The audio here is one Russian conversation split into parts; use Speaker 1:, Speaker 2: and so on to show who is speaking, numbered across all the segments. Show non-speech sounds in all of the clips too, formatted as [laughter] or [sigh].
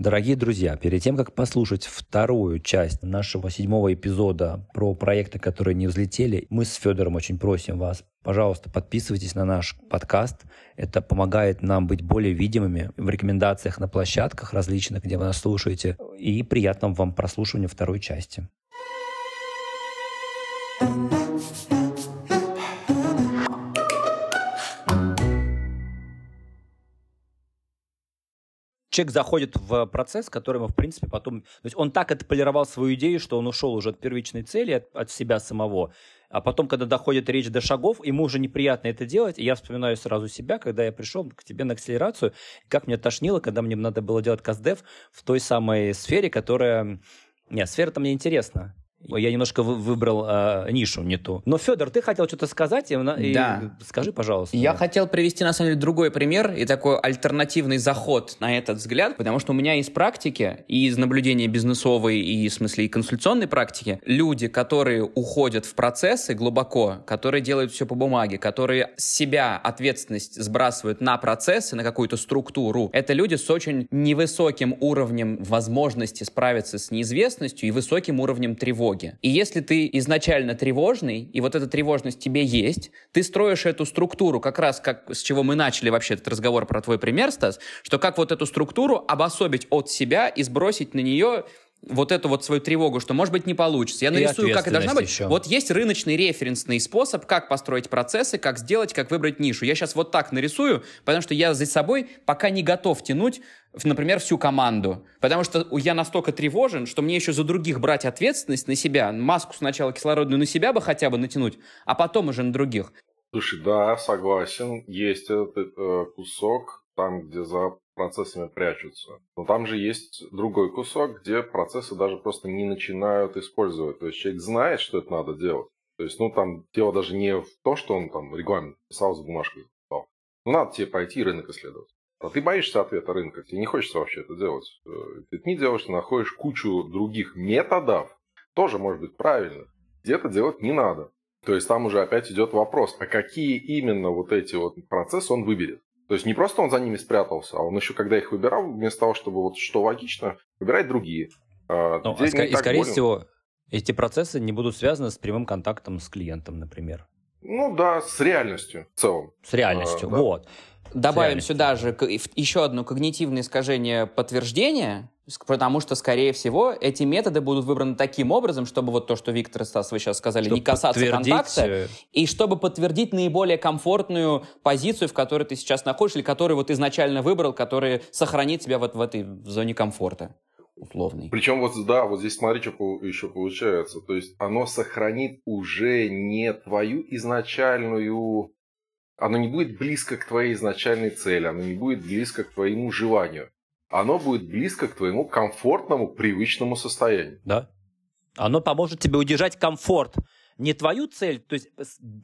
Speaker 1: Дорогие друзья, перед тем, как послушать вторую часть нашего седьмого эпизода про проекты, которые не взлетели, мы с Федором очень просим вас, пожалуйста, подписывайтесь на наш подкаст. Это помогает нам быть более видимыми в рекомендациях на площадках различных, где вы нас слушаете. И приятного вам прослушивания второй части. Человек заходит в процесс, который мы, в принципе, потом... То есть он так отполировал свою идею, что он ушел уже от первичной цели, от, от себя самого. А потом, когда доходит речь до шагов, ему уже неприятно это делать. И я вспоминаю сразу себя, когда я пришел к тебе на акселерацию, как мне тошнило, когда мне надо было делать каздев в той самой сфере, которая... Нет, сфера-то мне интересна. Я немножко выбрал э, нишу не ту. Но, Федор, ты хотел что-то сказать? И, и да. Скажи, пожалуйста.
Speaker 2: Я хотел привести, на самом деле, другой пример и такой альтернативный заход на этот взгляд, потому что у меня из практики, и из наблюдения бизнесовой, и, в смысле, и консультационной практики, люди, которые уходят в процессы глубоко, которые делают все по бумаге, которые с себя ответственность сбрасывают на процессы, на какую-то структуру, это люди с очень невысоким уровнем возможности справиться с неизвестностью и высоким уровнем тревоги тревоги. И если ты изначально тревожный, и вот эта тревожность тебе есть, ты строишь эту структуру, как раз как с чего мы начали вообще этот разговор про твой пример, Стас, что как вот эту структуру обособить от себя и сбросить на нее вот эту вот свою тревогу, что, может быть, не получится. Я нарисую, как это должно быть. Еще. Вот есть рыночный референсный способ, как построить процессы, как сделать, как выбрать нишу. Я сейчас вот так нарисую, потому что я за собой пока не готов тянуть, например, всю команду. Потому что я настолько тревожен, что мне еще за других брать ответственность на себя. Маску сначала кислородную на себя бы хотя бы натянуть, а потом уже на других.
Speaker 3: Слушай, да, согласен. Есть этот э, кусок там, где за процессами прячутся. Но там же есть другой кусок, где процессы даже просто не начинают использовать. То есть человек знает, что это надо делать. То есть, ну, там дело даже не в том, что он там регламент писал за бумажкой. Ну, надо тебе пойти рынок исследовать. А ты боишься ответа рынка, тебе не хочется вообще это делать. Э, ты не делаешь, ты находишь кучу других методов, тоже может быть правильно, где это делать не надо. То есть там уже опять идет вопрос, а какие именно вот эти вот процессы он выберет. То есть не просто он за ними спрятался, а он еще, когда их выбирал, вместо того, чтобы вот что логично, выбирает другие.
Speaker 1: А, ну, а ск- и, скорее болен. всего, эти процессы не будут связаны с прямым контактом с клиентом, например.
Speaker 3: Ну да, с реальностью в целом.
Speaker 1: С реальностью, а, да. вот.
Speaker 2: Добавим сюда же еще одно когнитивное искажение подтверждения, потому что, скорее всего, эти методы будут выбраны таким образом, чтобы вот то, что Виктор и Стас вы сейчас сказали, чтобы не касаться контакта, э, и чтобы подтвердить наиболее комфортную позицию, в которой ты сейчас находишься, или которую вот изначально выбрал, которая сохранит тебя вот в этой зоне комфорта условный.
Speaker 3: Причем вот, да, вот здесь смотри, что еще получается. То есть оно сохранит уже не твою изначальную оно не будет близко к твоей изначальной цели, оно не будет близко к твоему желанию. Оно будет близко к твоему комфортному, привычному состоянию.
Speaker 1: Да. Оно поможет тебе удержать комфорт. Не твою цель, то есть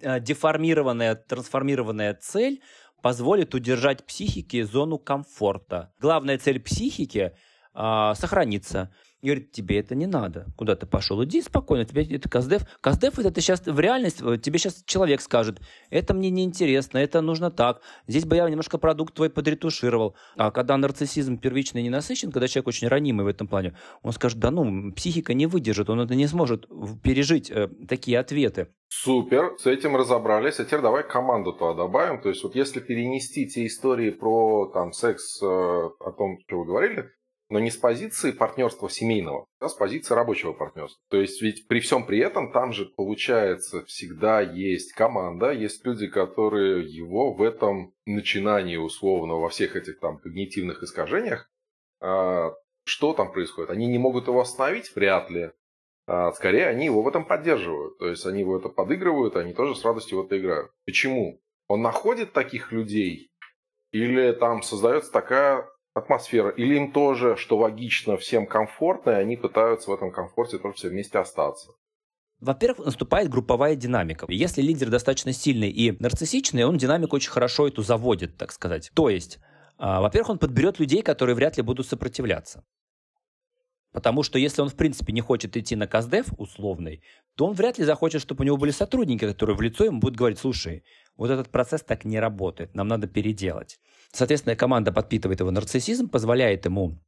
Speaker 1: э, деформированная, трансформированная цель позволит удержать психике зону комфорта. Главная цель психики э, сохраниться. И говорит, тебе это не надо. Куда ты пошел? Иди спокойно, тебе это Каздев. Каздев это ты сейчас в реальность, тебе сейчас человек скажет, это мне не интересно, это нужно так. Здесь бы я немножко продукт твой подретушировал. А когда нарциссизм первичный не насыщен, когда человек очень ранимый в этом плане, он скажет, да ну, психика не выдержит, он это не сможет пережить э, такие ответы.
Speaker 3: Супер, с этим разобрались. А теперь давай команду туда добавим. То есть вот если перенести те истории про там секс, э, о том, что вы говорили, но не с позиции партнерства семейного, а с позиции рабочего партнерства. То есть ведь при всем при этом там же получается всегда есть команда, есть люди, которые его в этом начинании условно во всех этих там когнитивных искажениях, а, что там происходит? Они не могут его остановить? Вряд ли. А скорее, они его в этом поддерживают. То есть они в это подыгрывают, они тоже с радостью в это играют. Почему? Он находит таких людей? Или там создается такая атмосфера, или им тоже, что логично, всем комфортно, и они пытаются в этом комфорте тоже все вместе остаться?
Speaker 1: Во-первых, наступает групповая динамика. Если лидер достаточно сильный и нарциссичный, он динамику очень хорошо эту заводит, так сказать. То есть, а, во-первых, он подберет людей, которые вряд ли будут сопротивляться. Потому что если он, в принципе, не хочет идти на КАЗДЕФ условный, то он вряд ли захочет, чтобы у него были сотрудники, которые в лицо ему будут говорить, слушай, вот этот процесс так не работает, нам надо переделать. Соответственно, команда подпитывает его нарциссизм, позволяет ему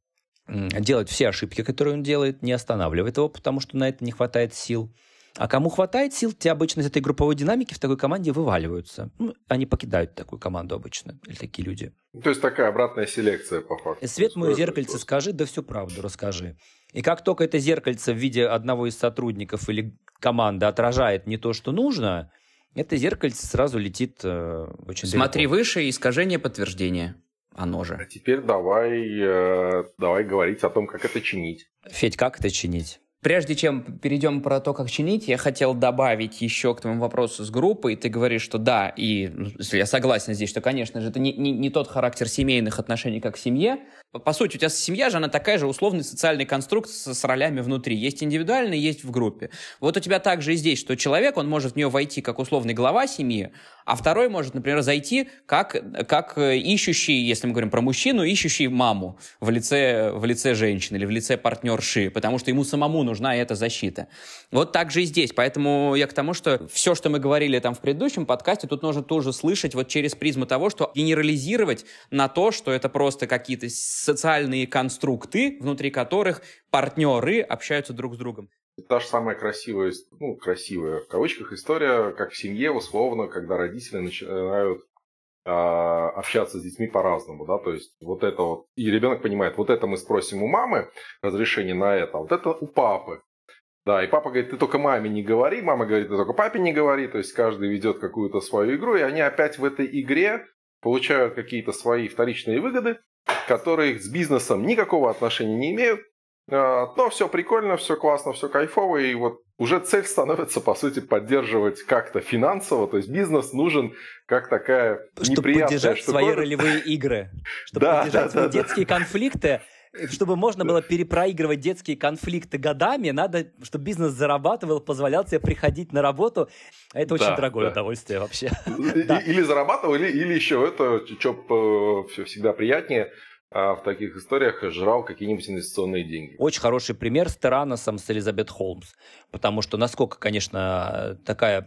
Speaker 1: делать все ошибки, которые он делает, не останавливает его, потому что на это не хватает сил. А кому хватает сил, те обычно из этой групповой динамики в такой команде вываливаются. Ну, они покидают такую команду обычно, или такие люди.
Speaker 3: То есть такая обратная селекция, по факту.
Speaker 1: Свет мое зеркальце, скажи, да всю правду расскажи. И как только это зеркальце в виде одного из сотрудников или команды отражает не то, что нужно, это зеркальце сразу летит э, очень
Speaker 2: Смотри
Speaker 1: далеко.
Speaker 2: выше, искажение подтверждения. Оно
Speaker 3: А
Speaker 2: же.
Speaker 3: теперь давай, э, давай говорить о том, как это чинить.
Speaker 1: Федь, как это чинить?
Speaker 2: Прежде чем перейдем про то, как чинить, я хотел добавить еще к твоему вопросу с группой. Ты говоришь, что да, и ну, я согласен здесь, что, конечно же, это не, не, не тот характер семейных отношений, как в семье. По, сути, у тебя семья же, она такая же условный социальный конструкт с, с ролями внутри. Есть индивидуально, есть в группе. Вот у тебя также и здесь, что человек, он может в нее войти как условный глава семьи, а второй может, например, зайти как, как э, ищущий, если мы говорим про мужчину, ищущий маму в лице, в лице женщины или в лице партнерши, потому что ему самому нужна эта защита. Вот так же и здесь. Поэтому я к тому, что все, что мы говорили там в предыдущем подкасте, тут нужно тоже слышать вот через призму того, что генерализировать на то, что это просто какие-то социальные конструкты, внутри которых партнеры общаются друг с другом.
Speaker 3: Та же самая красивая, ну, красивая, в кавычках, история, как в семье, условно, когда родители начинают а, общаться с детьми по-разному, да, то есть вот это вот, и ребенок понимает, вот это мы спросим у мамы разрешение на это, а вот это у папы. Да, и папа говорит, ты только маме не говори, мама говорит, ты только папе не говори, то есть каждый ведет какую-то свою игру, и они опять в этой игре получают какие-то свои вторичные выгоды, которые с бизнесом никакого отношения не имеют, а, но все прикольно, все классно, все кайфово, и вот уже цель становится, по сути, поддерживать как-то финансово, то есть бизнес нужен как такая
Speaker 1: Чтобы
Speaker 3: неприятная
Speaker 1: поддержать
Speaker 3: штуковина.
Speaker 1: свои ролевые игры. [laughs] Чтобы
Speaker 3: Да,
Speaker 1: поддержать
Speaker 3: да,
Speaker 1: свои
Speaker 3: да, да.
Speaker 1: детские конфликты. Чтобы можно было перепроигрывать детские конфликты годами, надо, чтобы бизнес зарабатывал, позволял тебе приходить на работу. А Это очень
Speaker 3: Да,
Speaker 1: дорогое
Speaker 3: да.
Speaker 1: удовольствие вообще.
Speaker 3: Или зарабатывал, или, или еще это, что всегда приятнее, а, в таких историях жрал какие-нибудь инвестиционные деньги.
Speaker 1: Очень хороший пример с Тераносом, с Элизабет Холмс. Потому что насколько, конечно, такая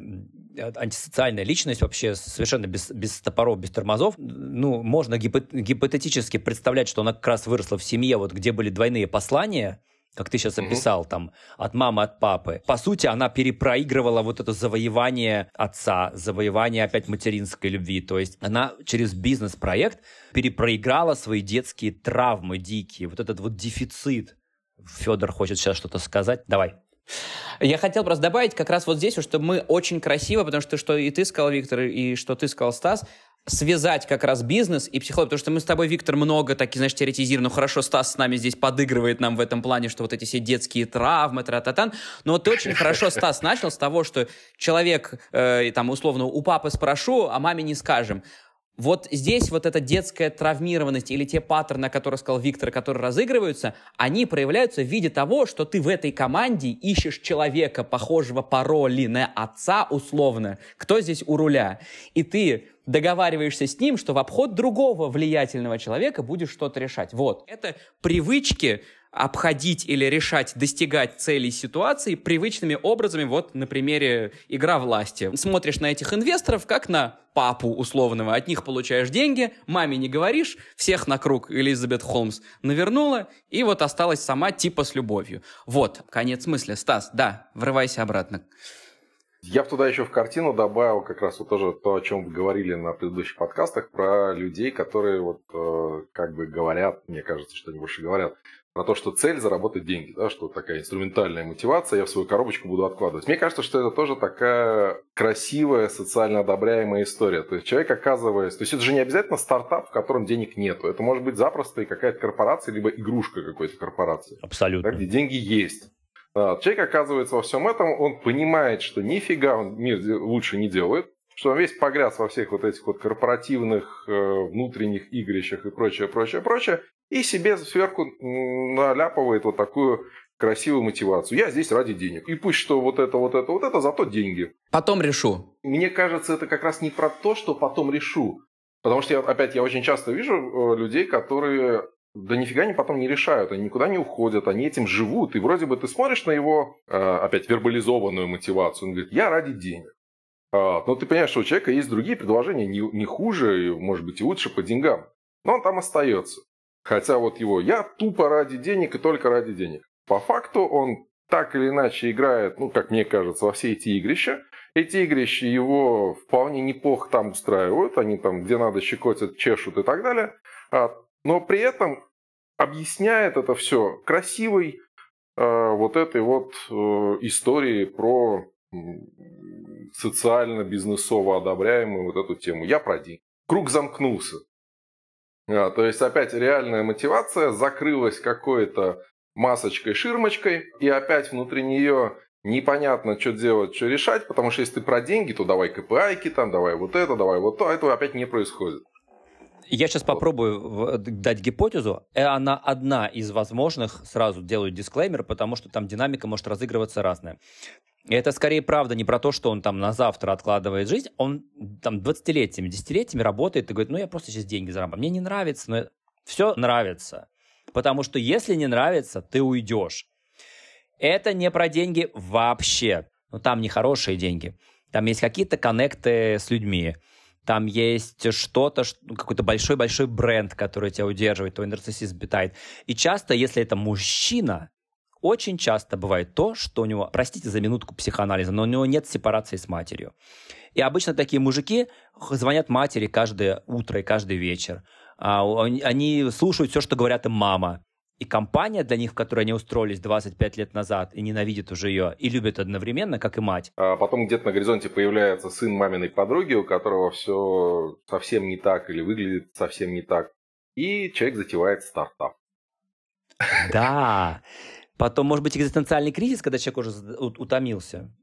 Speaker 1: антисоциальная личность вообще совершенно без, без топоров, без тормозов, ну, можно гипо- гипотетически представлять, что она как раз выросла в семье, вот где были двойные послания, как ты сейчас описал, там, от мамы, от папы. По сути, она перепроигрывала вот это завоевание отца, завоевание опять материнской любви. То есть она через бизнес-проект перепроиграла свои детские травмы дикие, вот этот вот дефицит. Федор хочет сейчас что-то сказать. Давай.
Speaker 2: Я хотел просто добавить как раз вот здесь, что мы очень красиво, потому что что и ты сказал, Виктор, и что ты сказал, Стас, связать как раз бизнес и психологию, потому что мы с тобой, Виктор, много так, знаешь, теоретизируем, ну хорошо, Стас с нами здесь подыгрывает нам в этом плане, что вот эти все детские травмы, тра-та-тан, но вот ты очень хорошо, Стас, начал с того, что человек, э, там, условно, у папы спрошу, а маме не скажем. Вот здесь вот эта детская травмированность или те паттерны, о которых сказал Виктор, которые разыгрываются, они проявляются в виде того, что ты в этой команде ищешь человека, похожего по роли на отца условно, кто здесь у руля. И ты договариваешься с ним, что в обход другого влиятельного человека будешь что-то решать. Вот. Это привычки обходить или решать, достигать целей ситуации привычными образами, вот на примере игра власти. Смотришь на этих инвесторов, как на папу условного, от них получаешь деньги, маме не говоришь, всех на круг Элизабет Холмс навернула, и вот осталась сама типа с любовью. Вот, конец мысли. Стас, да, врывайся обратно.
Speaker 3: Я бы туда еще в картину добавил как раз вот тоже то, о чем вы говорили на предыдущих подкастах, про людей, которые вот э, как бы говорят, мне кажется, что они больше говорят, про то, что цель заработать деньги, да, что такая инструментальная мотивация, я в свою коробочку буду откладывать. Мне кажется, что это тоже такая красивая, социально одобряемая история. То есть человек оказывается... То есть это же не обязательно стартап, в котором денег нету. Это может быть запросто и какая-то корпорация, либо игрушка какой-то корпорации, да,
Speaker 1: Абсолютно.
Speaker 3: где деньги есть. А, Человек оказывается во всем этом, он понимает, что нифига он мир лучше не делает, что он весь погряз во всех вот этих вот корпоративных э, внутренних игрищах и прочее, прочее, прочее, и себе сверху наляпывает вот такую красивую мотивацию. Я здесь ради денег. И пусть что вот это, вот это, вот это, зато деньги.
Speaker 2: Потом решу.
Speaker 3: Мне кажется, это как раз не про то, что потом решу. Потому что, я, опять, я очень часто вижу э, людей, которые да нифига они потом не решают, они никуда не уходят, они этим живут. И вроде бы ты смотришь на его, э, опять, вербализованную мотивацию, он говорит, я ради денег. А, Но ты понимаешь, что у человека есть другие предложения, не, хуже, может быть, и лучше по деньгам. Но он там остается. Хотя вот его «я тупо ради денег и только ради денег». По факту он так или иначе играет, ну, как мне кажется, во все эти игрища. Эти игрища его вполне неплохо там устраивают. Они там, где надо, щекотят, чешут и так далее. А, но при этом объясняет это все красивой э, вот этой вот э, истории про социально-бизнесово одобряемую вот эту тему. Я про деньги. Круг замкнулся. А, то есть опять реальная мотивация закрылась какой-то масочкой-ширмочкой, и опять внутри нее непонятно, что делать, что решать, потому что если ты про деньги, то давай KPI, там, давай вот это, давай вот то, а этого опять не происходит.
Speaker 1: Я сейчас попробую дать гипотезу. Э, она одна из возможных, сразу делаю дисклеймер, потому что там динамика может разыгрываться разная. И это скорее правда не про то, что он там на завтра откладывает жизнь, он там 20-летиями, 10-летиями работает и говорит, ну я просто сейчас деньги заработаю. Мне не нравится, но все нравится. Потому что если не нравится, ты уйдешь. Это не про деньги вообще. Ну там не хорошие деньги. Там есть какие-то коннекты с людьми там есть что-то, ну, какой-то большой-большой бренд, который тебя удерживает, твой нарциссизм питает. И часто, если это мужчина, очень часто бывает то, что у него, простите за минутку психоанализа, но у него нет сепарации с матерью. И обычно такие мужики звонят матери каждое утро и каждый вечер. А, они слушают все, что говорят им мама. И компания для них, в которой они устроились 25 лет назад, и ненавидят уже ее, и любят одновременно, как и мать.
Speaker 3: А потом где-то на горизонте появляется сын маминой подруги, у которого все совсем не так или выглядит совсем не так. И человек затевает стартап.
Speaker 1: Да. Потом, может быть, экзистенциальный кризис, когда человек уже утомился.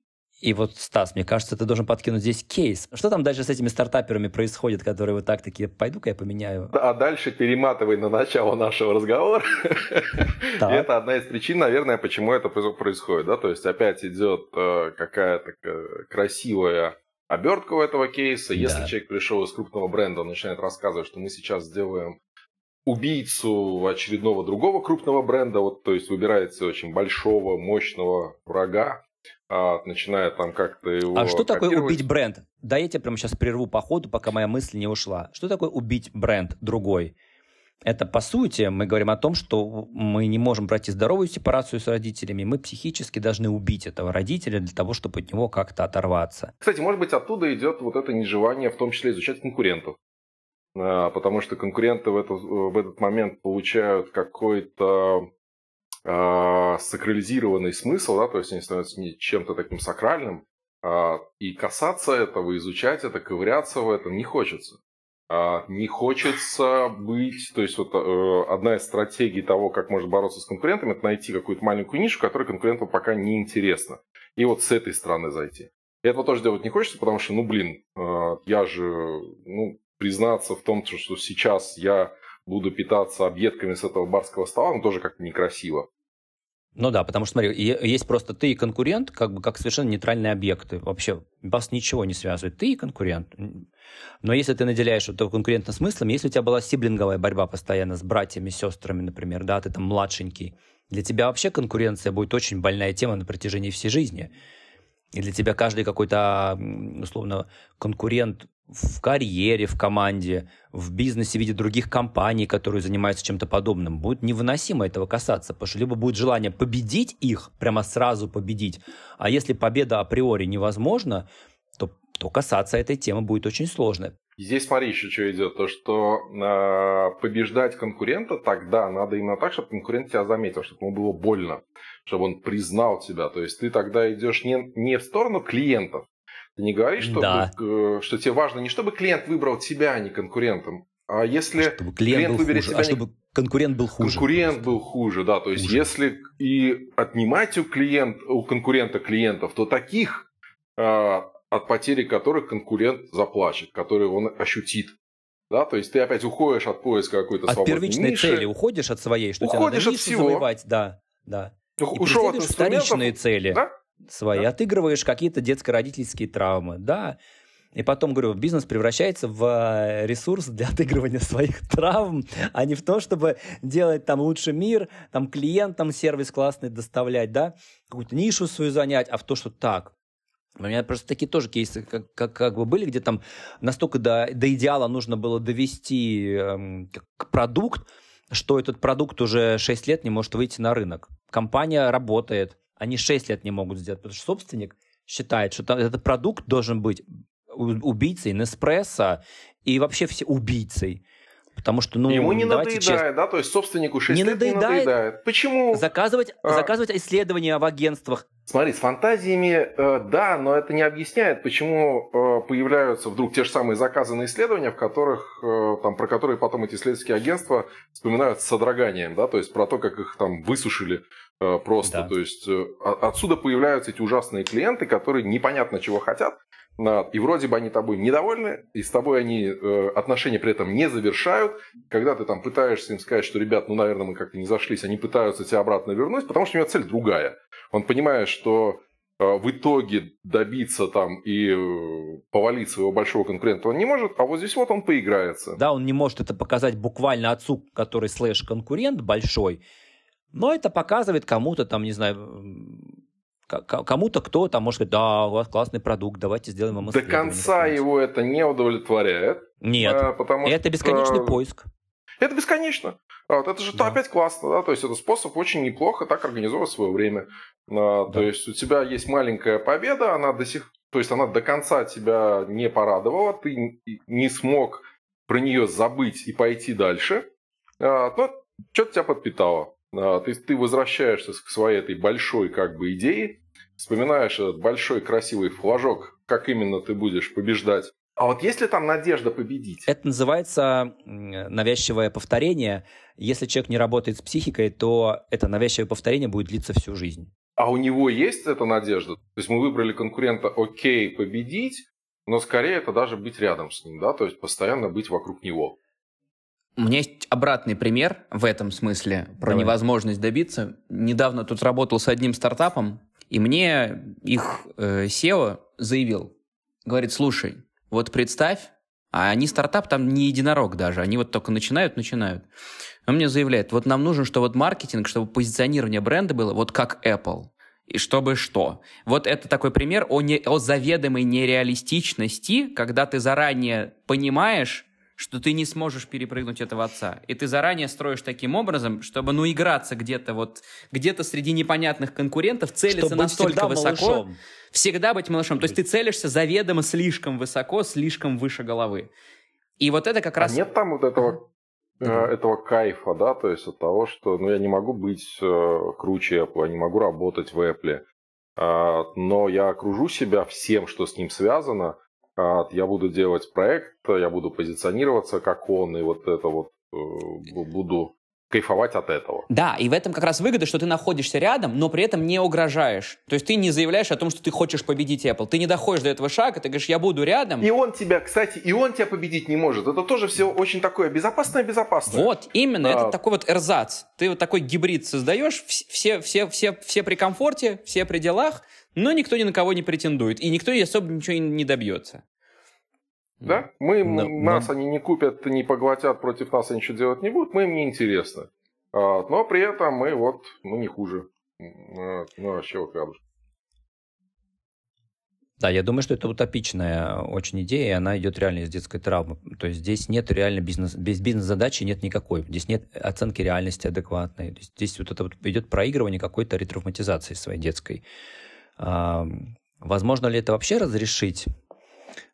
Speaker 1: И вот, Стас, мне кажется, ты должен подкинуть здесь кейс. Что там дальше с этими стартаперами происходит, которые вот так такие, пойду-ка я поменяю?
Speaker 3: А дальше перематывай на начало нашего разговора. [laughs] Это одна из причин, наверное, почему это происходит. Да? То есть опять идет э, какая-то красивая обертка у этого кейса. Если человек пришел из крупного бренда, он начинает рассказывать, что мы сейчас сделаем убийцу очередного другого крупного бренда, вот, то есть выбирается очень большого, мощного врага, а, начиная там как-то его
Speaker 1: А что такое убить бренд? Да я тебя прямо сейчас прерву по ходу, пока моя мысль не ушла. Что такое убить бренд другой? Это, по сути, мы говорим о том, что мы не можем пройти здоровую сепарацию с родителями, мы психически должны убить этого родителя для того, чтобы от него как-то оторваться.
Speaker 3: Кстати, может быть, оттуда идет вот это нежелание, в том числе изучать конкурентов. А, потому что конкуренты в, это, в этот момент получают какой-то э, сакрализированный смысл, да, то есть они становятся чем-то таким сакральным, э, и касаться этого, изучать это, ковыряться в этом не хочется. Э, не хочется быть, то есть вот э, одна из стратегий того, как можно бороться с конкурентами, это найти какую-то маленькую нишу, которая конкуренту пока не интересна, и вот с этой стороны зайти. И этого тоже делать не хочется, потому что, ну, блин, э, я же, ну, признаться в том, что сейчас я буду питаться объедками с этого барского стола, ну, тоже как-то некрасиво.
Speaker 1: Ну да, потому что, смотри, есть просто ты и конкурент, как бы как совершенно нейтральные объекты. Вообще вас ничего не связывает. Ты и конкурент. Но если ты наделяешь этого конкурента смыслом, если у тебя была сиблинговая борьба постоянно с братьями, сестрами, например, да, ты там младшенький, для тебя вообще конкуренция будет очень больная тема на протяжении всей жизни. И для тебя каждый какой-то, условно, конкурент в карьере, в команде, в бизнесе в виде других компаний, которые занимаются чем-то подобным, будет невыносимо этого касаться, потому что либо будет желание победить их, прямо сразу победить, а если победа априори невозможна, то, то касаться этой темы будет очень сложно.
Speaker 3: Здесь смотри еще что идет, то что э, побеждать конкурента тогда надо именно так, чтобы конкурент тебя заметил, чтобы ему было больно, чтобы он признал тебя. То есть ты тогда идешь не, не в сторону клиентов, ты не говоришь, что, да. Э, что тебе важно не чтобы клиент выбрал тебя, а не конкурентом, а если
Speaker 1: чтобы клиент, клиент выберет тебя... А чтобы конкурент был хуже.
Speaker 3: Конкурент был хуже, да. То есть хуже. если и отнимать у, клиент, у конкурента клиентов, то таких, э, от потери которых конкурент заплачет, которые он ощутит. Да, то есть ты опять уходишь от поиска какой-то
Speaker 1: от свободной первичной ниши. цели уходишь от своей, что
Speaker 3: уходишь
Speaker 1: тебе надо
Speaker 3: от всего. завоевать,
Speaker 1: да, да.
Speaker 3: И Ушел от
Speaker 1: вторичные цели. Да? Свои, да. отыгрываешь какие-то детско-родительские травмы, да. И потом, говорю, бизнес превращается в э, ресурс для отыгрывания своих [laughs] травм, а не в то, чтобы делать там лучший мир, там клиентам сервис классный доставлять, да, какую-то нишу свою занять, а в то, что так. У меня просто такие тоже кейсы, как, как, как бы были, где там настолько до, до идеала нужно было довести эм, продукт, что этот продукт уже 6 лет не может выйти на рынок. Компания работает, они 6 лет не могут сделать, потому что собственник считает, что этот продукт должен быть убийцей Неспрессо и вообще все убийцей. Потому что, ну,
Speaker 3: Ему не надоедает, честно, да? То есть собственнику 6
Speaker 1: не
Speaker 3: лет
Speaker 1: надоедает,
Speaker 3: не надоедает. Почему?
Speaker 1: Заказывать, а... заказывать исследования в агентствах.
Speaker 3: Смотри, с фантазиями, э, да, но это не объясняет, почему э, появляются вдруг те же самые заказанные исследования, в которых, э, там, про которые потом эти исследовательские агентства вспоминают с содроганием, да, то есть про то, как их там высушили просто. Да. То есть э, отсюда появляются эти ужасные клиенты, которые непонятно чего хотят, и вроде бы они тобой недовольны, и с тобой они э, отношения при этом не завершают. Когда ты там пытаешься им сказать, что, ребят, ну, наверное, мы как-то не зашлись, они пытаются тебя обратно вернуть, потому что у него цель другая. Он понимает, что э, в итоге добиться там и э, повалить своего большого конкурента он не может, а вот здесь вот он поиграется.
Speaker 1: Да, он не может это показать буквально отцу, который слэш-конкурент большой, но это показывает кому-то там, не знаю, Кому-то кто там может сказать, да, у вас классный продукт, давайте сделаем ему
Speaker 3: До конца его это не удовлетворяет.
Speaker 1: Нет, а, потому это что... бесконечный поиск.
Speaker 3: Это бесконечно. Вот, это же да. опять классно, да, то есть это способ очень неплохо так организовать свое время. А, да. То есть у тебя есть маленькая победа, она до сих, то есть она до конца тебя не порадовала, ты не смог про нее забыть и пойти дальше, а, но что-то тебя подпитало. А, ты, ты возвращаешься к своей этой большой как бы идее, вспоминаешь этот большой красивый флажок, как именно ты будешь побеждать. А вот есть ли там надежда победить?
Speaker 1: Это называется навязчивое повторение. Если человек не работает с психикой, то это навязчивое повторение будет длиться всю жизнь.
Speaker 3: А у него есть эта надежда? То есть мы выбрали конкурента, окей, победить, но скорее это даже быть рядом с ним, да, то есть постоянно быть вокруг него.
Speaker 2: У меня есть обратный пример в этом смысле про Давай. невозможность добиться. Недавно тут работал с одним стартапом, и мне их э, SEO заявил, говорит, слушай, вот представь, а они стартап там не единорог даже, они вот только начинают, начинают. Он мне заявляет, вот нам нужен, чтобы вот маркетинг, чтобы позиционирование бренда было вот как Apple. И чтобы что? Вот это такой пример о, не, о заведомой нереалистичности, когда ты заранее понимаешь, что ты не сможешь перепрыгнуть этого отца. И ты заранее строишь таким образом, чтобы, ну, играться где-то вот, где-то среди непонятных конкурентов, целиться чтобы настолько высоко. Малышом. Всегда быть малышом. То есть ты целишься заведомо слишком высоко, слишком выше головы. И вот это как а раз...
Speaker 3: нет там вот этого, э, этого кайфа, да, то есть от того, что, ну, я не могу быть э, круче Apple, я не могу работать в Apple, э, но я окружу себя всем, что с ним связано, я буду делать проект, я буду позиционироваться как он, и вот это вот э, буду кайфовать от этого.
Speaker 2: Да, и в этом как раз выгода, что ты находишься рядом, но при этом не угрожаешь. То есть ты не заявляешь о том, что ты хочешь победить Apple. Ты не доходишь до этого шага, ты говоришь, я буду рядом.
Speaker 3: И он тебя, кстати, и он тебя победить не может. Это тоже все очень такое безопасное-безопасное.
Speaker 2: Вот, именно, а... это такой вот эрзац. Ты вот такой гибрид создаешь, все, все, все, все при комфорте, все при делах, но никто ни на кого не претендует, и никто особо ничего не добьется.
Speaker 3: Да? Мы, но, нас но... они не купят, не поглотят, против нас они ничего делать не будут, мы им не интересны. А, но при этом мы вот, мы не хуже. А, ну, вообще вот рядышком.
Speaker 1: Да, я думаю, что это утопичная очень идея, и она идет реально из детской травмы. То есть здесь нет реально бизнес, без бизнес-задачи нет никакой. Здесь нет оценки реальности адекватной. Здесь вот это вот идет проигрывание какой-то ретравматизации своей детской. Возможно ли это вообще разрешить?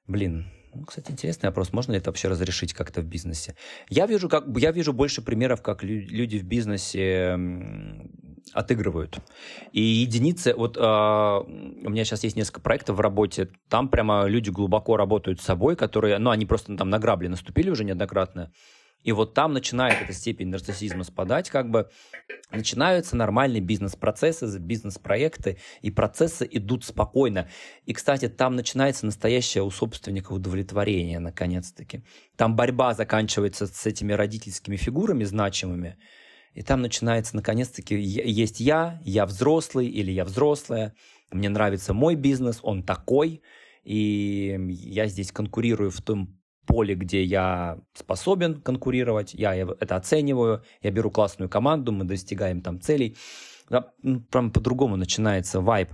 Speaker 1: Блин, ну, кстати, интересный вопрос. Можно ли это вообще разрешить как-то в бизнесе? Я вижу, как, я вижу больше примеров, как люди в бизнесе отыгрывают. И единицы, вот э, у меня сейчас есть несколько проектов в работе, там прямо люди глубоко работают с собой, которые, ну, они просто там на грабли наступили уже неоднократно, и вот там начинает эта степень нарциссизма спадать, как бы начинаются нормальные бизнес-процессы, бизнес-проекты, и процессы идут спокойно. И, кстати, там начинается настоящее у собственника удовлетворение, наконец-таки. Там борьба заканчивается с этими родительскими фигурами значимыми, и там начинается, наконец-таки, есть я, я взрослый или я взрослая, мне нравится мой бизнес, он такой, и я здесь конкурирую в том поле, где я способен конкурировать, я это оцениваю, я беру классную команду, мы достигаем там целей. Да, прям по-другому начинается вайб.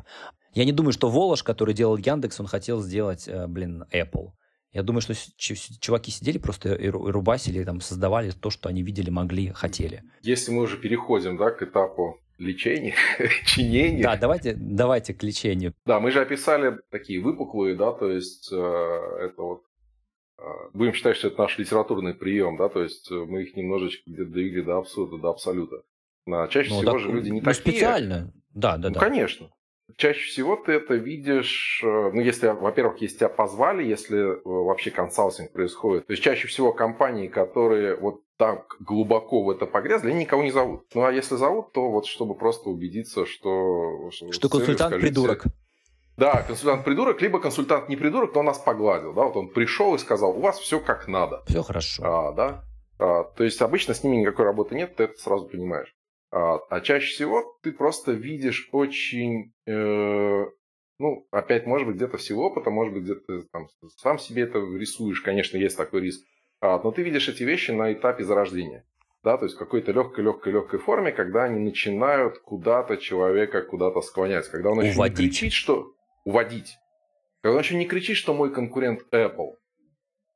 Speaker 1: Я не думаю, что Волош, который делал Яндекс, он хотел сделать, э, блин, Apple. Я думаю, что чуваки сидели просто и рубасили, там, создавали то, что они видели, могли, хотели.
Speaker 3: Если мы уже переходим да, к этапу лечения, [laughs] чинения.
Speaker 1: Да, давайте, давайте к лечению.
Speaker 3: Да, мы же описали такие выпуклые, да, то есть э, это вот будем считать, что это наш литературный прием, да, то есть мы их немножечко где-то довели до абсурда, до абсолюта. А чаще ну, всего так, же люди не
Speaker 1: ну,
Speaker 3: такие.
Speaker 1: специально, да, да,
Speaker 3: ну,
Speaker 1: да.
Speaker 3: конечно. Чаще всего ты это видишь, э, ну, если, во-первых, если тебя позвали, если э, вообще консалтинг происходит. То есть чаще всего компании, которые вот так глубоко в это погрязли, они никого не зовут. Ну, а если зовут, то вот чтобы просто убедиться, что...
Speaker 1: Что консультант скажите, придурок.
Speaker 3: Да, консультант придурок, либо консультант не придурок, но нас погладил. Да? Вот он пришел и сказал, у вас все как надо.
Speaker 1: Все хорошо.
Speaker 3: А, да? а, то есть обычно с ними никакой работы нет, ты это сразу понимаешь. А, а чаще всего ты просто видишь очень, э, ну, опять, может быть, где-то всего опыта, может быть, где-то там сам себе это рисуешь, конечно, есть такой риск. А, но ты видишь эти вещи на этапе зарождения. Да, то есть в какой-то легкой-легкой-легкой форме, когда они начинают куда-то человека куда-то склонять. Когда он еще Уводить. не кричит, что... Уводить. Когда он еще не кричит, что мой конкурент Apple.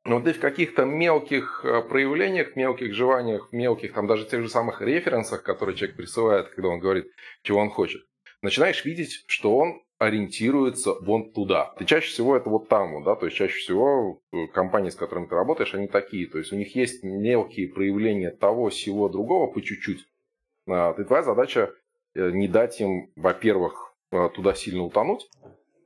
Speaker 3: Но ты в каких-то мелких э, проявлениях, мелких желаниях, мелких, там даже тех же самых референсах, которые человек присылает, когда он говорит, чего он хочет, начинаешь видеть, что он ориентируется вон туда. И чаще всего это вот там, да, то есть чаще всего э, компании, с которыми ты работаешь, они такие, то есть у них есть мелкие проявления того, всего другого по чуть-чуть. А, и твоя задача э, не дать им, во-первых, туда сильно утонуть,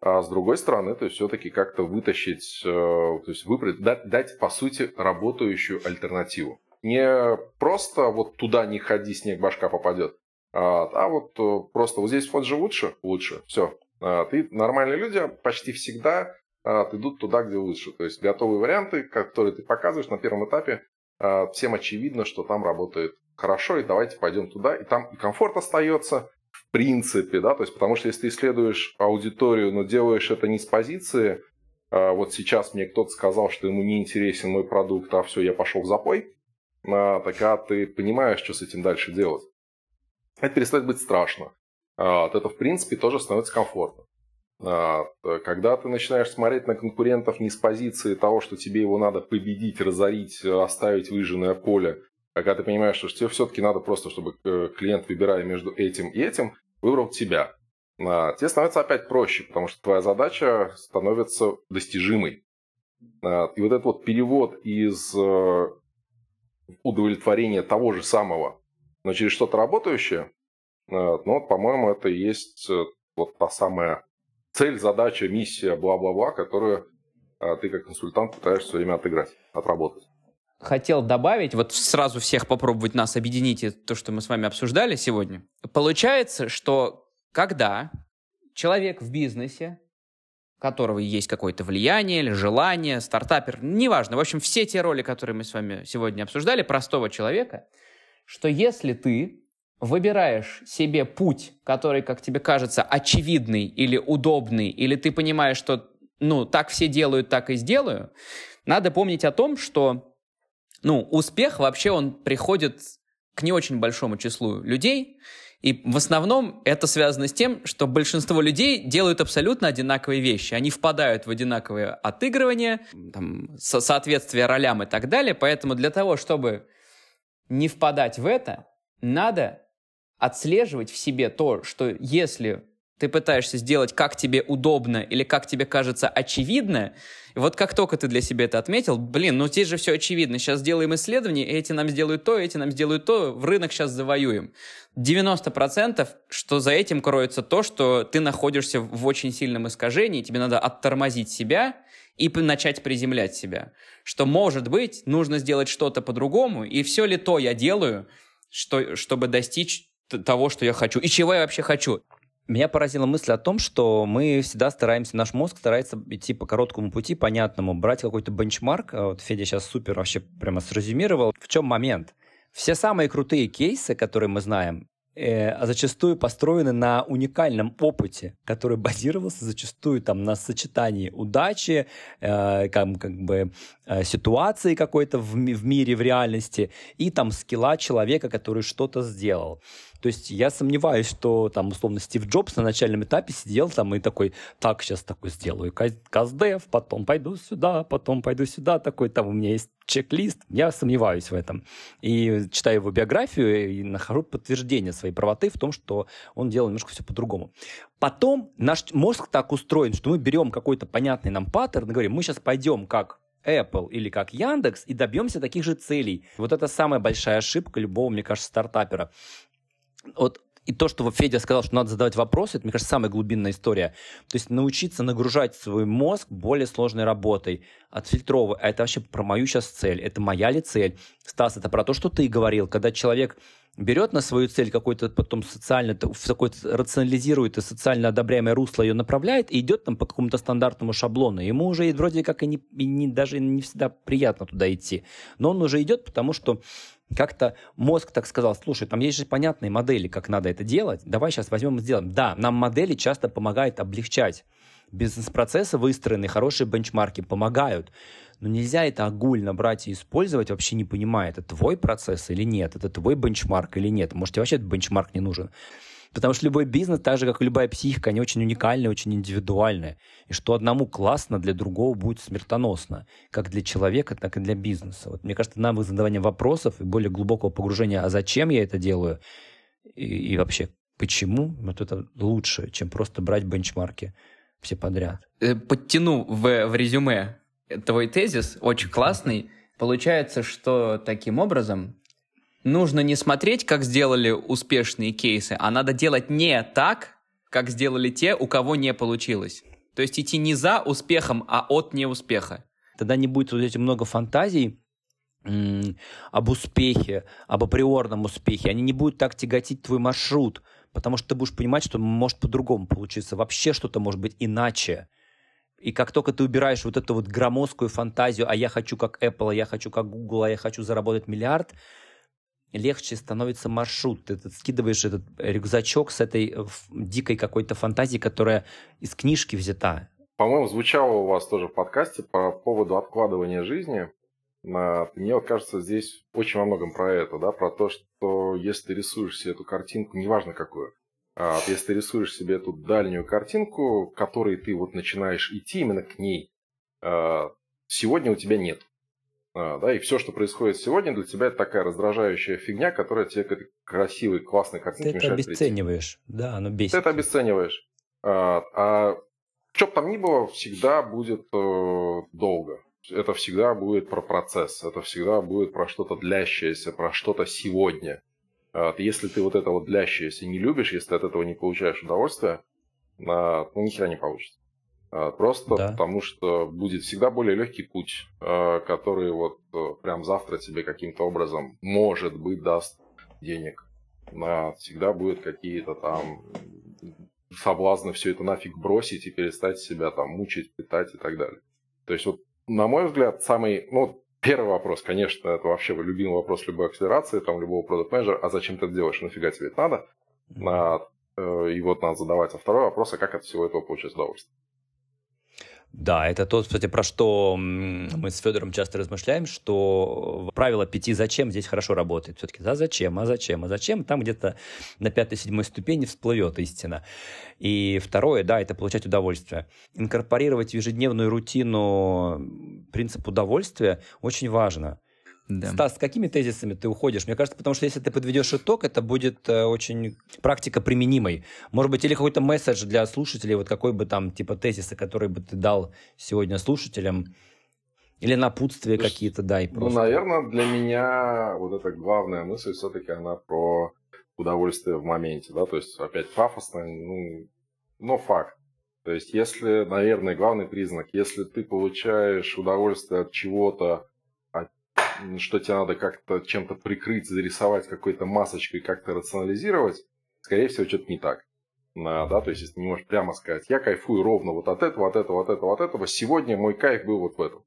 Speaker 3: а с другой стороны, то есть все-таки как-то вытащить, э, то есть выбрать, дать, дать, по сути, работающую альтернативу. Не просто вот туда не ходи, снег башка попадет, а, а вот э, просто вот здесь вот же лучше, лучше, все. А, ты, нормальные люди почти всегда а, идут туда, где лучше. То есть готовые варианты, которые ты показываешь на первом этапе, всем очевидно, что там работает хорошо, и давайте пойдем туда, и там и комфорт остается, принципе, да, то есть потому что если ты исследуешь аудиторию, но делаешь это не с позиции, а вот сейчас мне кто-то сказал, что ему не интересен мой продукт, а все, я пошел в запой, а, так а ты понимаешь, что с этим дальше делать. Это перестает быть страшно. А, это, в принципе, тоже становится комфортно. Когда ты начинаешь смотреть на конкурентов не с позиции того, что тебе его надо победить, разорить, оставить выжженное поле, а когда ты понимаешь, что тебе все-таки надо просто, чтобы э, клиент, выбирая между этим и этим, выбрал тебя, а, тебе становится опять проще, потому что твоя задача становится достижимой. А, и вот этот вот перевод из э, удовлетворения того же самого, но через что-то работающее, а, ну, по-моему, это и есть э, вот та самая цель, задача, миссия, бла-бла-бла, которую ты как консультант пытаешься все время отыграть, отработать
Speaker 2: хотел добавить, вот сразу всех попробовать нас объединить, то, что мы с вами обсуждали сегодня. Получается, что когда человек в бизнесе, которого есть какое-то влияние или желание, стартапер, неважно, в общем, все те роли, которые мы с вами сегодня обсуждали, простого человека, что если ты выбираешь себе путь, который, как тебе кажется, очевидный или удобный, или ты понимаешь, что ну, так все делают, так и сделаю, надо помнить о том, что ну, успех вообще он приходит к не очень большому числу людей, и в основном это связано с тем, что большинство людей делают абсолютно одинаковые вещи. Они впадают в одинаковые отыгрывания, там, со соответствие ролям и так далее. Поэтому для того, чтобы не впадать в это, надо отслеживать в себе то, что если ты пытаешься сделать, как тебе удобно или как тебе кажется очевидно, и вот как только ты для себя это отметил, блин, ну здесь же все очевидно, сейчас сделаем исследование, эти нам сделают то, эти нам сделают то, в рынок сейчас завоюем. 90% что за этим кроется то, что ты находишься в очень сильном искажении, тебе надо оттормозить себя и начать приземлять себя. Что, может быть, нужно сделать что-то по-другому, и все ли то я делаю, что, чтобы достичь того, что я хочу, и чего я вообще хочу.
Speaker 1: Меня поразила мысль о том, что мы всегда стараемся, наш мозг старается идти по короткому пути, понятному, брать какой-то бенчмарк. А вот Федя сейчас супер вообще прямо срезюмировал. В чем момент? Все самые крутые кейсы, которые мы знаем, э, зачастую построены на уникальном опыте, который [laughs] базировался зачастую там на сочетании удачи, э, как, как бы э, ситуации какой-то в, в мире, в реальности и там скилла человека, который что-то сделал. То есть я сомневаюсь, что там, условно, Стив Джобс на начальном этапе сидел там и такой, так, сейчас такой сделаю каздев, потом пойду сюда, потом пойду сюда, такой там у меня есть чек-лист. Я сомневаюсь в этом. И читаю его биографию и нахожу подтверждение своей правоты в том, что он делал немножко все по-другому. Потом наш мозг так устроен, что мы берем какой-то понятный нам паттерн и говорим, мы сейчас пойдем как Apple или как Яндекс и добьемся таких же целей. Вот это самая большая ошибка любого, мне кажется, стартапера. Вот и то, что Федя сказал, что надо задавать вопросы, это, мне кажется, самая глубинная история. То есть научиться нагружать свой мозг более сложной работой, отфильтровывать. А это вообще про мою сейчас цель. Это моя ли цель? Стас, это про то, что ты говорил. Когда человек берет на свою цель какой-то потом социально, в какой-то рационализирует и социально одобряемое русло ее направляет и идет там по какому-то стандартному шаблону. Ему уже вроде как и, не, и не, даже не всегда приятно туда идти. Но он уже идет, потому что как-то мозг так сказал, слушай, там есть же понятные модели, как надо это делать, давай сейчас возьмем и сделаем. Да, нам модели часто помогают облегчать. Бизнес-процессы выстроенные, хорошие бенчмарки помогают. Но нельзя это огульно брать и использовать, вообще не понимая, это твой процесс или нет, это твой бенчмарк или нет. Может, тебе вообще этот бенчмарк не нужен. Потому что любой бизнес, так же, как и любая психика, они очень уникальные, очень индивидуальные. И что одному классно, для другого будет смертоносно. Как для человека, так и для бизнеса. Вот мне кажется, нам задавание вопросов и более глубокого погружения, а зачем я это делаю, и, и вообще почему, вот это лучше, чем просто брать бенчмарки все подряд.
Speaker 2: Э, подтяну в, в резюме твой тезис, очень классный. Получается, что таким образом нужно не смотреть, как сделали успешные кейсы, а надо делать не так, как сделали те, у кого не получилось. То есть идти не за успехом, а от неуспеха.
Speaker 1: Тогда не будет вот этих много фантазий об успехе, об априорном успехе. Они не будут так тяготить твой маршрут, потому что ты будешь понимать, что может по-другому получиться. Вообще что-то может быть иначе. И как только ты убираешь вот эту вот громоздкую фантазию, а я хочу как Apple, а я хочу как Google, а я хочу заработать миллиард, легче становится маршрут. Ты, ты скидываешь этот рюкзачок с этой э, дикой какой-то фантазией, которая из книжки взята.
Speaker 3: По-моему, звучало у вас тоже в подкасте по поводу откладывания жизни. Мне вот кажется, здесь очень во многом про это, да, про то, что если ты рисуешь себе эту картинку, неважно какую, а если ты рисуешь себе эту дальнюю картинку, которой ты вот начинаешь идти именно к ней, а, сегодня у тебя нет. А, да, и все, что происходит сегодня, для тебя это такая раздражающая фигня, которая тебе к этой красивой, классной картинке
Speaker 1: ты мешает это обесцениваешь, прийти. да, оно бесит.
Speaker 3: Ты это обесцениваешь. А, а что бы там ни было, всегда будет э, долго. Это всегда будет про процесс, это всегда будет про что-то длящееся, про что-то сегодня. А, если ты вот это вот длящееся не любишь, если ты от этого не получаешь удовольствие, ну, ни хера не получится. А, просто да. потому что будет всегда более легкий путь, а, который вот э, прям завтра тебе каким-то образом, может быть, даст денег. Всегда будет какие-то там соблазны все это нафиг бросить и перестать себя там мучить, питать и так далее. То есть вот, на мой взгляд, самый, ну, первый вопрос, конечно, это вообще любимый вопрос любой акселерации, там, любого продукт менеджера а зачем ты это делаешь, нафига тебе это надо? Mm-hmm. И вот надо задавать. А второй вопрос, а как от всего этого получить удовольствие?
Speaker 1: Да, это то, кстати, про что мы с Федором часто размышляем, что правило пяти «зачем» здесь хорошо работает. Все-таки «да, зачем?», «а зачем?», «а зачем?» Там где-то на пятой-седьмой ступени всплывет истина. И второе, да, это получать удовольствие. Инкорпорировать в ежедневную рутину принцип удовольствия очень важно – да. Стас, с какими тезисами ты уходишь? Мне кажется, потому что если ты подведешь итог, это будет э, очень практика применимой. Может быть, или какой-то месседж для слушателей, вот какой бы там типа тезисы, которые бы ты дал сегодня слушателям, или напутствия какие-то, да, и
Speaker 3: ну, просто. Ну, наверное, для меня вот эта главная мысль все-таки она про удовольствие в моменте, да, то есть опять пафосно, ну, но факт. То есть, если, наверное, главный признак, если ты получаешь удовольствие от чего-то, что тебе надо как-то чем-то прикрыть, зарисовать какой-то масочкой, как-то рационализировать, скорее всего, что-то не так. Да, то есть, если ты не можешь прямо сказать, я кайфую ровно вот от этого, от этого, от этого, от этого, сегодня мой кайф был вот в этом.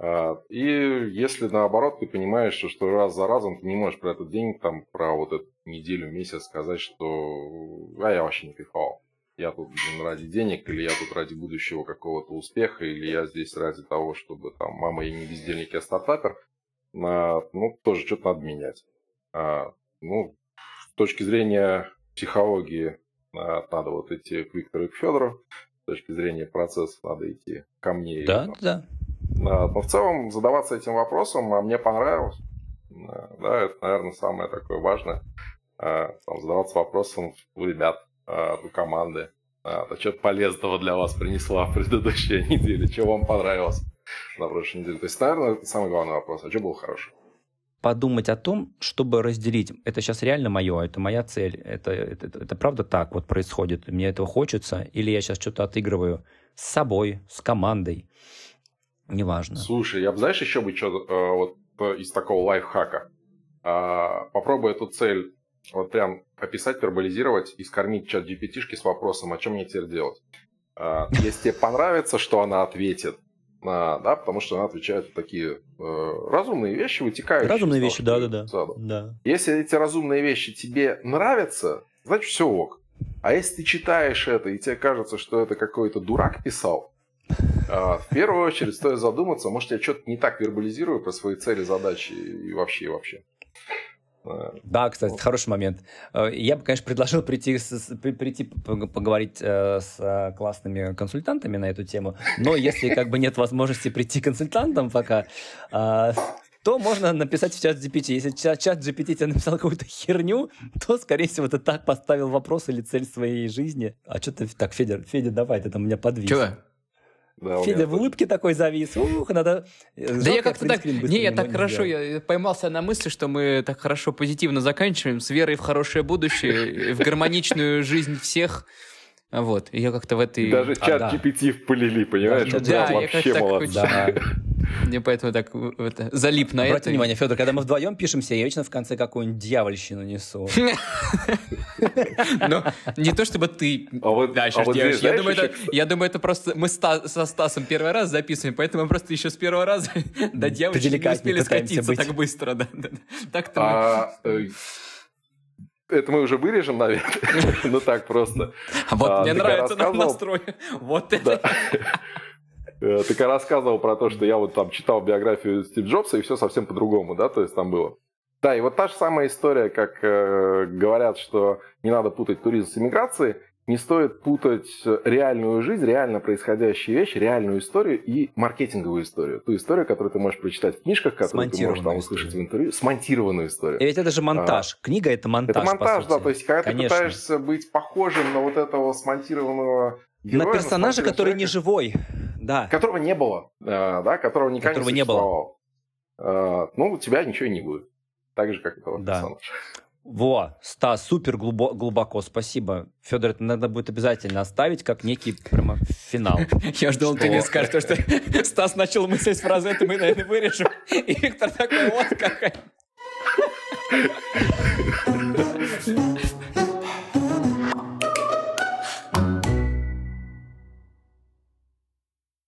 Speaker 3: А, и если наоборот ты понимаешь, что раз за разом ты не можешь про этот день, там, про вот эту неделю, месяц сказать, что а я вообще не кайфовал. Я тут ради денег, или я тут ради будущего какого-то успеха, или я здесь ради того, чтобы там мама я не бездельник, я стартапер, ну, тоже что-то надо менять. А, ну, точки зрения психологии надо вот идти к Виктору и к Федору, с точки зрения процесса надо идти ко мне.
Speaker 1: Да, и, да.
Speaker 3: Но в целом задаваться этим вопросом, а мне понравилось. Да, это, наверное, самое такое важное. А, там, задаваться вопросом у ребят, а, у команды. А, что-то полезного для вас принесла в предыдущей [laughs] неделе, что вам понравилось на прошлой неделе. То есть, наверное, самый главный вопрос. А что было хорошего?
Speaker 1: подумать о том, чтобы разделить. Это сейчас реально мое, это моя цель. Это, это, это, это правда так вот происходит. Мне этого хочется. Или я сейчас что-то отыгрываю с собой, с командой. Неважно.
Speaker 3: Слушай, я бы, знаешь, еще бы что э, вот э, из такого лайфхака. А, попробуй эту цель вот прям описать, вербализировать и скормить чат gpt с вопросом, о чем мне теперь делать. А, если тебе понравится, что она ответит, а, да, потому что она отвечает такие э, разумные вещи, вытекающие.
Speaker 1: Разумные вещи, да, да, да, да.
Speaker 3: Если эти разумные вещи тебе нравятся, значит все ок. А если ты читаешь это и тебе кажется, что это какой-то дурак писал, э, в первую очередь стоит задуматься, может я что-то не так вербализирую про свои цели, задачи и вообще, и вообще.
Speaker 1: Да, кстати, хороший момент. Э, я бы, конечно, предложил прийти, прийти поговорить э, с э, классными консультантами на эту тему, но если как бы нет возможности прийти к консультантам пока, то можно написать в чат GPT. Если чат, чат GPT тебе написал какую-то херню, то, скорее всего, ты так поставил вопрос или цель своей жизни. А что ты так, Федя, Федя, давай, ты там меня подвис.
Speaker 2: Чего?
Speaker 1: Да, Федя в улыбке такой завис. Ух, надо...
Speaker 2: Да я как-то так... Не, я так хорошо, я поймался на мысли, что мы так хорошо позитивно заканчиваем, с верой в хорошее будущее, в гармоничную жизнь всех. Вот, и я как-то в этой...
Speaker 3: Даже а, чат. GPT впылили, понимаешь?
Speaker 2: Да, я вообще молодцы. Да. [laughs] Мне поэтому так это, залип на
Speaker 1: Обратите
Speaker 2: это.
Speaker 1: внимание, Федор, когда мы вдвоем пишемся, я вечно в конце какую-нибудь дьявольщину несу.
Speaker 2: Ну, не то чтобы ты а дальше делаешь. Я думаю, это просто мы со Стасом первый раз записываем, поэтому мы просто еще с первого раза до дьявольщины не успели скатиться так быстро. Так-то
Speaker 3: а, э, это мы уже вырежем, наверное. [laughs] ну так просто.
Speaker 2: А вот а, мне нравится настрой. Вот это. [laughs]
Speaker 3: Э, ты когда рассказывал про то, что я вот там читал биографию Стив Джобса, и все совсем по-другому, да, то есть там было. Да, и вот та же самая история, как э, говорят, что не надо путать туризм с иммиграцией, не стоит путать реальную жизнь, реально происходящие вещи, реальную историю и маркетинговую историю. Ту историю, которую ты можешь прочитать в книжках, которую ты можешь там услышать в интервью. Смонтированную историю.
Speaker 1: И ведь это же монтаж. А, Книга — это монтаж,
Speaker 3: Это монтаж, да. То есть, когда Конечно. ты пытаешься быть похожим на вот этого смонтированного
Speaker 1: героя... На персонажа, который не живой. Да.
Speaker 3: Которого не было. Да, которого никогда которого не, не было. А, ну, у тебя ничего не будет. Так же, как этого да. персонажа.
Speaker 1: Во, Стас, супер глубоко, глубоко, спасибо. Федор, это надо будет обязательно оставить как некий прямо финал. [laughs]
Speaker 2: Я ждал, ты мне скажешь, что [laughs] Стас начал мыслить с фразы, это мы, наверное, вырежем. И Виктор такой, вот какая. [laughs]